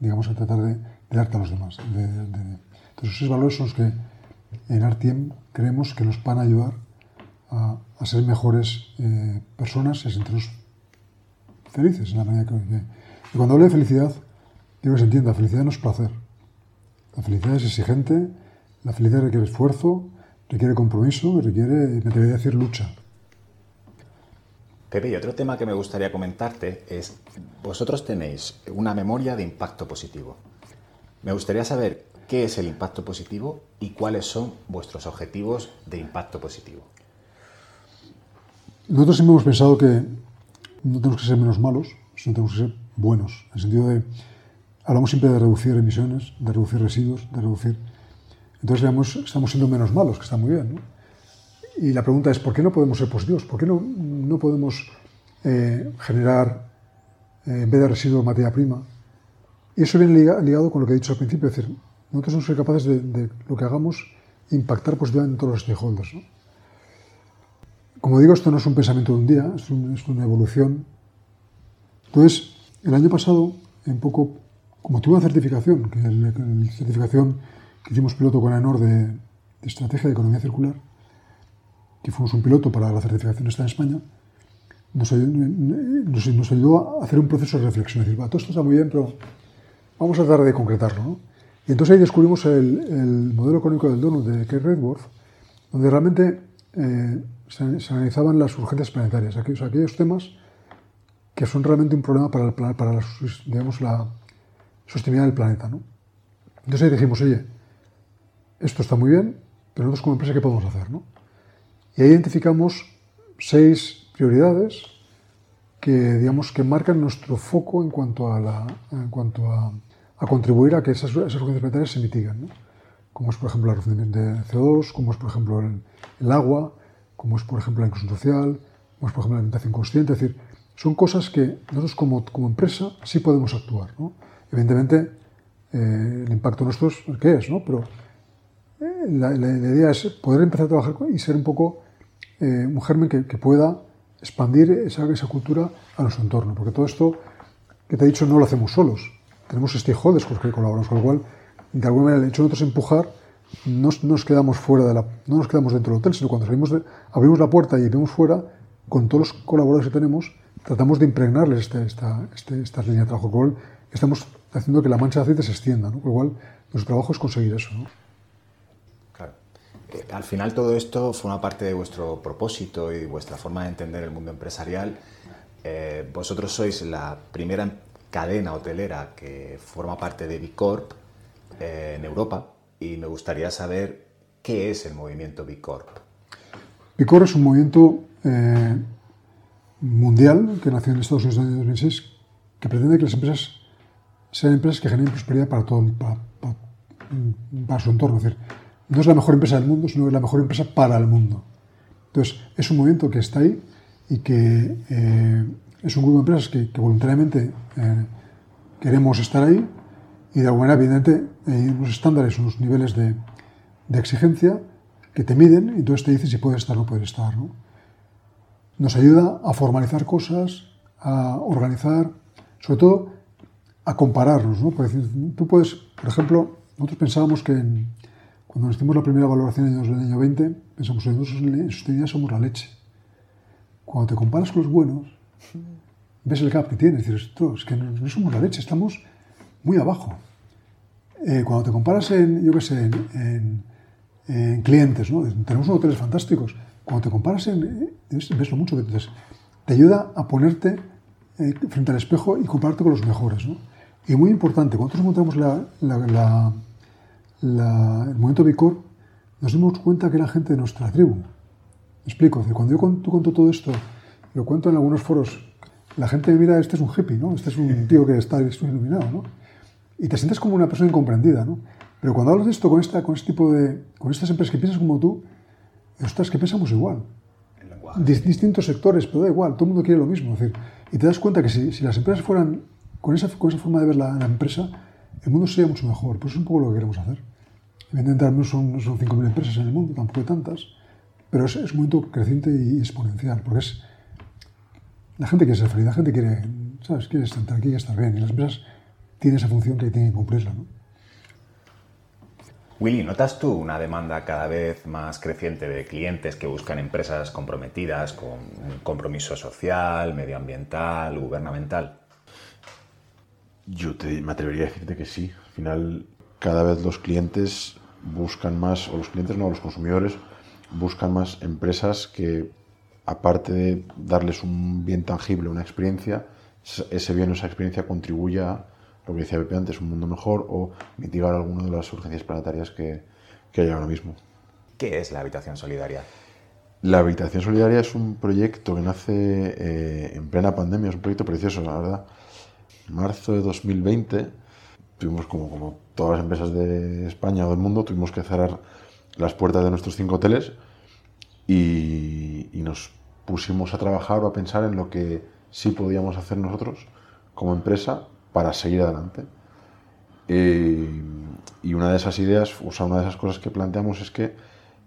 digamos, a tratar de, darte a los demás. entonces, esos valores son los que en Artiem creemos que nos van a ayudar a, ser mejores eh, personas y a sentirnos felices en la medida que, Y cuando hablo de felicidad, quiero que se entienda, felicidad no es placer. La felicidad es exigente, la felicidad requiere esfuerzo, requiere compromiso, requiere, me debería decir, lucha. Pepe, y otro tema que me gustaría comentarte es, vosotros tenéis una memoria de impacto positivo. Me gustaría saber qué es el impacto positivo y cuáles son vuestros objetivos de impacto positivo. Nosotros siempre hemos pensado que no tenemos que ser menos malos, sino tenemos que ser buenos, en el sentido de, hablamos siempre de reducir emisiones, de reducir residuos, de reducir... Entonces estamos siendo menos malos, que está muy bien, ¿no? Y la pregunta es, ¿por qué no podemos ser positivos? ¿Por qué no, no podemos eh, generar, eh, en vez de residuos, materia prima? Y eso viene ligado con lo que he dicho al principio, es decir, nosotros somos capaces de, lo que hagamos impactar positivamente en todos los stakeholders. Como digo, esto no es un pensamiento de un día, es, una evolución. Entonces, el año pasado, un poco, como tuve una certificación, que la certificación que hicimos piloto con AENOR de, de Estrategia de Economía Circular, que fuimos un piloto para la certificación esta en España, nos, ayudó a hacer un proceso de reflexión. Es decir, todo esto está muy bien, pero vamos a tratar de concretarlo. Y entonces ahí descubrimos el, modelo económico del donut de Kate Redworth, donde realmente eh, se, analizaban las urgencias planetarias, aquellos, aquellos temas que son realmente un problema para, para la, digamos, la sostenibilidad del planeta. ¿no? Entonces ahí dijimos, oye, esto está muy bien, pero nosotros como empresa, ¿qué podemos hacer? ¿no? Y ahí identificamos seis prioridades que, digamos, que marcan nuestro foco en cuanto a, la, en cuanto a, a contribuir a que esas, esas urgencias planetarias se mitiguen. ¿no? Como es, por ejemplo, la reducción de CO2, como es, por ejemplo, el, el, agua, como es, por ejemplo, la inclusión social, como es, por ejemplo, la alimentación consciente. Es decir, son cosas que nosotros como, como empresa sí podemos actuar. ¿no? Evidentemente, eh, el impacto nuestro es el que es, ¿no? pero eh, la, la, idea es poder empezar a trabajar y ser un poco eh, un germen que, pueda expandir esa, esa, cultura a nuestro entorno. Porque todo esto que te he dicho no lo hacemos solos. Tenemos stakeholders con los que colaboramos, con lo cual, de alguna manera, el hecho de nosotros empujar, no nos quedamos fuera de la, no nos quedamos dentro del hotel, sino cuando salimos abrimos la puerta y vemos fuera, con todos los colaboradores que tenemos, tratamos de impregnarles este, esta, este, esta línea de trabajo, con lo cual estamos haciendo que la mancha de aceite se extienda, ¿no? con lo cual nuestro trabajo es conseguir eso. Al final todo esto forma parte de vuestro propósito y vuestra forma de entender el mundo empresarial. eh, vosotros sois la primera cadena hotelera que forma parte de Bicorp eh, en Europa y me gustaría saber qué es el movimiento Bicorp. Bicorp es un movimiento eh, mundial que nació en Estados Unidos en el año 2006 que pretende que las empresas sean empresas que generen prosperidad para todo para, para, su entorno. Es decir, no es la mejor empresa del mundo, sino es la mejor empresa para el mundo. Entonces, es un movimiento que está ahí y que eh, es un grupo de empresas que, voluntariamente eh, queremos estar ahí y de alguna manera, evidentemente, hay unos estándares, unos niveles de, exigencia que te miden y entonces te dicen si puedes estar o no puedes estar. ¿no? Nos ayuda a formalizar cosas, a organizar, sobre todo a compararnos. ¿no? Tú puedes, por ejemplo, nosotros pensábamos que cuando nos hicimos la primera valoración en el año 20, pensamos que en sostenibilidad somos la leche. Cuando te comparas con los buenos, ves el gap que tienes, dices, es que no, somos la leche, estamos muy abajo. Eh, cuando te comparas en, yo qué sé, en, clientes, ¿no? tenemos unos hoteles fantásticos, cuando te comparas en, ves lo mucho que te, te ayuda a ponerte eh, frente al espejo y compararte con los mejores. ¿no? Y muy importante, cuando nosotros montamos la, el movimiento Bicor, nos dimos cuenta que era gente de nuestra tribu. Me explico, cuando yo cuento, todo esto, lo cuento en algunos foros, la gente mira, este es un hippie, ¿no? Este es un tío que está iluminado, ¿no? Y te sientes como una persona incomprendida, ¿no? Pero cuando hablas de esto con, esta, con este tipo de... con estas empresas que piensas como tú, ostras, que pensamos igual. Distintos sectores, pero da igual, todo el mundo quiere lo mismo. Es decir, y te das cuenta que si, las empresas fueran con esa, con esa forma de ver la, empresa, el mundo sería mucho mejor. Pues es un poco lo que queremos hacer. Evidentemente no son, son 5.000 empresas en el mundo, tampoco hay tantas, pero es, es, un momento creciente y exponencial, porque es, la gente quiere ser feliz, la gente quiere, ¿sabes? quiere estar aquí y estar bien, y las empresas tienen esa función que tienen que cumplirla. ¿no? Willy, ¿notas tú una demanda cada vez más creciente de clientes que buscan empresas comprometidas con un compromiso social, medioambiental, gubernamental? Yo me atrevería a decirte que sí. Al final, cada vez los clientes buscan más, o los clientes no, los consumidores buscan más empresas que, aparte de darles un bien tangible, una experiencia, ese bien o esa experiencia contribuya lo que decía Pepe antes, un mundo mejor o mitigar alguna de las urgencias planetarias que, que hay ahora mismo. ¿Qué es la habitación solidaria? La habitación solidaria es un proyecto que nace eh, en plena pandemia, es un proyecto precioso, la verdad. En marzo de 2020 tuvimos, como, como todas las empresas de España o del mundo, tuvimos que cerrar las puertas de nuestros cinco hoteles y, nos pusimos a trabajar o a pensar en lo que sí podíamos hacer nosotros como empresa para seguir adelante. Eh, y una de esas ideas, o sea, una de esas cosas que planteamos es que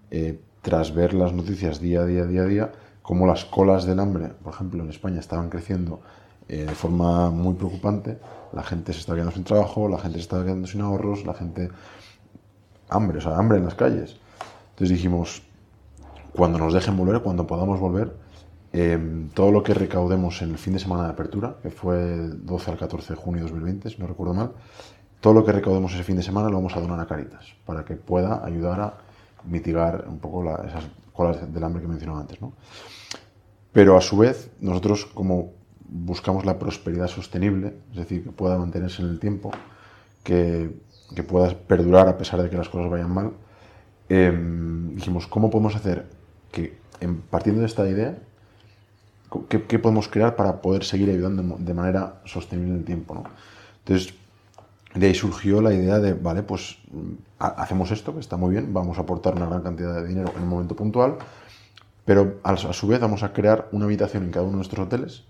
eh, tras ver las noticias día a día, día a día, como las colas del hambre, por ejemplo, en España estaban creciendo eh, de forma muy preocupante, la gente se está quedando sin trabajo, la gente se está quedando sin ahorros, la gente... hambre, o sea, hambre en las calles. Entonces dijimos, cuando nos dejen volver, cuando podamos volver, Em, todo lo que recaudemos en el fin de semana de apertura, que fue el 12 al 14 de junio de 2020, si no recuerdo mal, todo lo que recaudemos ese fin de semana lo vamos a donar a Caritas, para que pueda ayudar a mitigar un poco esas colas del hambre que mencionaba antes. ¿no? Pero a su vez, nosotros como buscamos la prosperidad sostenible, es decir, que pueda mantenerse en el tiempo, que, que pueda perdurar a pesar de que las cosas vayan mal, em, dijimos, ¿cómo podemos hacer que, partiendo de esta idea, ¿Qué, podemos crear para poder seguir ayudando de manera sostenible en el tiempo? Entonces, de ahí surgió la idea de, vale, pues mm, hacemos esto, que está muy bien, vamos a aportar una gran cantidad de dinero en un momento puntual, pero a, su vez vamos a crear una habitación en cada uno de nuestros hoteles.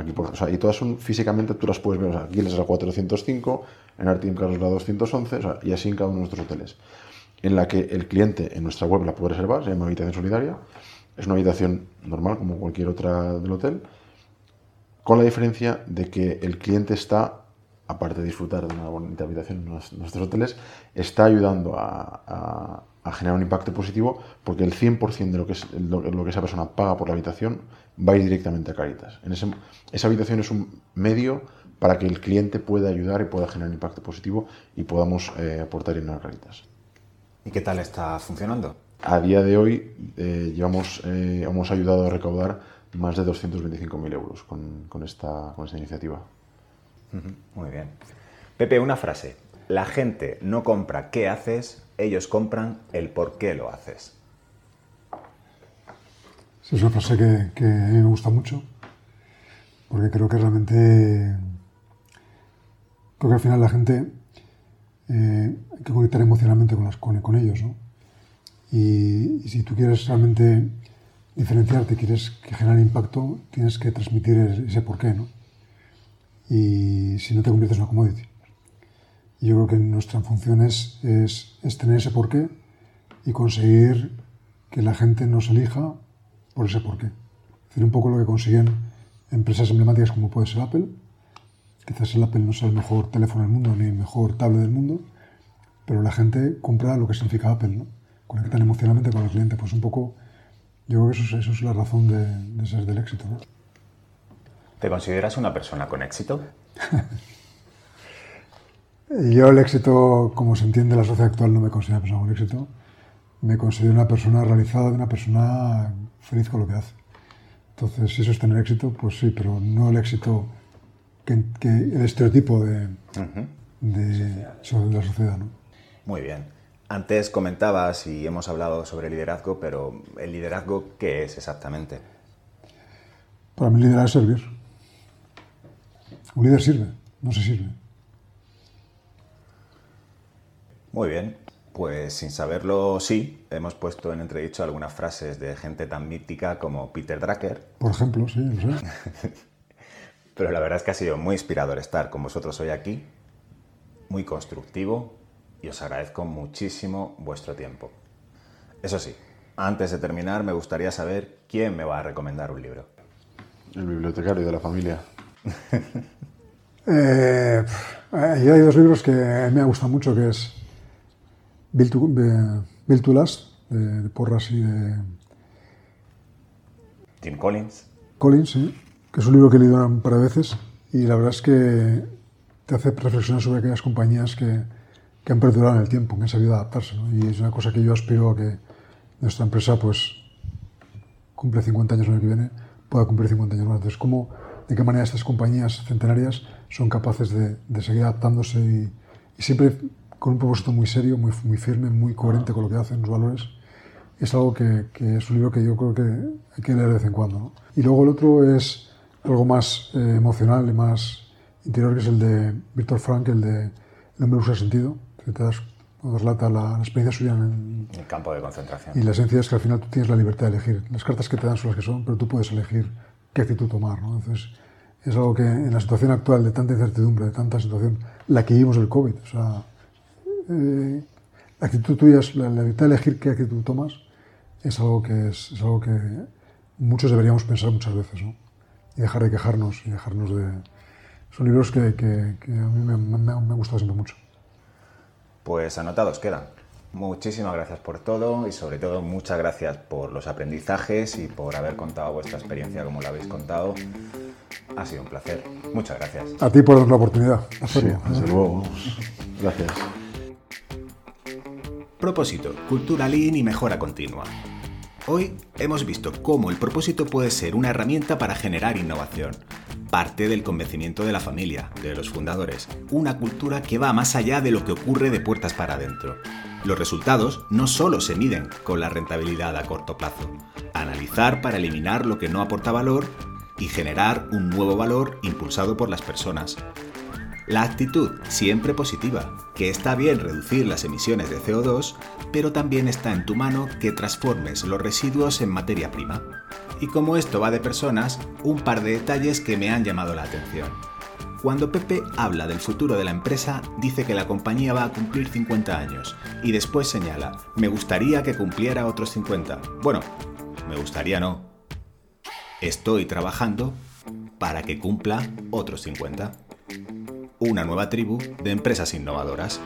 Aquí por, o sea, y todas son físicamente, tú las puedes ver, o sea, aquí es la 405, en Artim Carlos la 211, o sea, y así en cada uno de nuestros hoteles, en la que el cliente en nuestra web la puede reservar, se llama habitación solidaria, es una habitación normal como cualquier otra del hotel, con la diferencia de que el cliente está, aparte de disfrutar de una bonita habitación en nuestros hoteles, está ayudando a, generar un impacto positivo porque el 100% de lo que, es, lo, que esa persona paga por la habitación va a ir directamente a Caritas. En esa habitación es un medio para que el cliente pueda ayudar y pueda generar impacto positivo y podamos eh, aportar dinero a Caritas. ¿Y qué tal está funcionando? A día de hoy eh, llevamos, eh, hemos ayudado a recaudar más de 225.000 euros con, con, esta, con esta iniciativa. Muy bien. Pepe, una frase. La gente no compra qué haces, ellos compran el por qué lo haces. Es una frase que, a mí me gusta mucho, porque creo que realmente, creo que al final la gente eh, hay que conectar emocionalmente con, ellos, ¿no? Y, si tú quieres realmente diferenciarte, quieres genere impacto, tienes que transmitir ese porqué, ¿no? Y si no te conviertes en una commodity. Yo creo que nuestra función es, es, tener ese porqué y conseguir que la gente nos elija por ese porqué. Es decir, un poco lo que consiguen empresas emblemáticas como puede ser Apple. Quizás el Apple no sea el mejor teléfono del mundo ni el mejor tablet del mundo, pero la gente compra lo que significa Apple, ¿no? Conectan emocionalmente con el cliente. Pues un poco, yo creo que eso, eso es la razón de, de ser del éxito, ¿no? ¿Te consideras una persona con éxito? Yo el éxito, como se entiende en la sociedad actual, no me considero una persona con éxito. Me considero una persona realizada, una persona feliz con lo que hace. Entonces, si eso es tener éxito, pues sí, pero no el éxito que, que el estereotipo de, uh -huh. de, sobre la sociedad. ¿no? Muy bien. Antes comentabas y hemos hablado sobre liderazgo, pero ¿el liderazgo qué es exactamente? Para mí liderar es servir. Un líder sirve, no se sirve. Muy bien, pues sin saberlo, sí, hemos puesto en entredicho algunas frases de gente tan mítica como Peter Drucker. Por ejemplo, sí, lo sé. Pero la verdad es que ha sido muy inspirador estar con vosotros hoy aquí, muy constructivo y os agradezco muchísimo vuestro tiempo. Eso sí, antes de terminar me gustaría saber quién me va a recomendar un libro. El bibliotecario de la familia. eh, hay dos libros que me gustan mucho, que es To, de, de, de, Porras y de... Tim Collins. Collins, sí, que es un libro que he leído un par de veces y la verdad es que te hace reflexionar sobre aquellas compañías que, que han perdurado en el tiempo, que han sabido adaptarse. ¿no? Y es una cosa que yo aspiro a que nuestra empresa pues cumple 50 años el año que viene, pueda cumplir 50 años más. Entonces, ¿cómo, ¿de qué manera estas compañías centenarias son capaces de, de seguir adaptándose y, y siempre con un propósito muy serio, muy, muy firme, muy coherente con lo que hacen, los valores. Es algo que, que, es un libro que yo creo que hay que leer de vez en cuando. ¿no? Y luego el otro es algo más eh, emocional y más interior, que es el de Víctor Frank, el de El hombre usa sentido, que te das, relata la, la, experiencia suya en el campo de concentración. Y la esencia es que al final tú tienes la libertad de elegir. Las cartas que te dan son las que son, pero tú puedes elegir qué actitud tomar. ¿no? Entonces, es algo que en la situación actual de tanta incertidumbre, de tanta situación, la que vivimos el COVID, o sea, eh, la actitud tuya, es la, la, libertad de elegir qué actitud tomas, es algo que es, es, algo que muchos deberíamos pensar muchas veces, ¿no? Y dejar de quejarnos y dejarnos de... Son libros que, que, que a mí me, me, me han gustado siempre mucho. Pues anotados quedan. Muchísimas gracias por todo y sobre todo muchas gracias por los aprendizajes y por haber contado vuestra experiencia como la habéis contado. Ha sido un placer. Muchas gracias. A ti por darnos la oportunidad. Sí, desde luego. Gracias. Propósito, cultura lean y mejora continua. Hoy hemos visto cómo el propósito puede ser una herramienta para generar innovación, parte del convencimiento de la familia, de los fundadores, una cultura que va más allá de lo que ocurre de puertas para adentro. Los resultados no solo se miden con la rentabilidad a corto plazo, analizar para eliminar lo que no aporta valor y generar un nuevo valor impulsado por las personas. La actitud siempre positiva, que está bien reducir las emisiones de CO2, pero también está en tu mano que transformes los residuos en materia prima. Y como esto va de personas, un par de detalles que me han llamado la atención. Cuando Pepe habla del futuro de la empresa, dice que la compañía va a cumplir 50 años y después señala, me gustaría que cumpliera otros 50. Bueno, me gustaría no. Estoy trabajando para que cumpla otros 50 una nueva tribu de empresas innovadoras.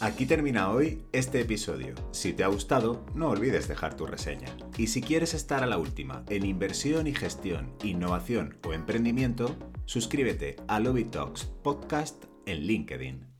Aquí termina hoy este episodio. Si te ha gustado, no olvides dejar tu reseña. Y si quieres estar a la última en inversión y gestión, innovación o emprendimiento, suscríbete a Lobby Talks Podcast en LinkedIn.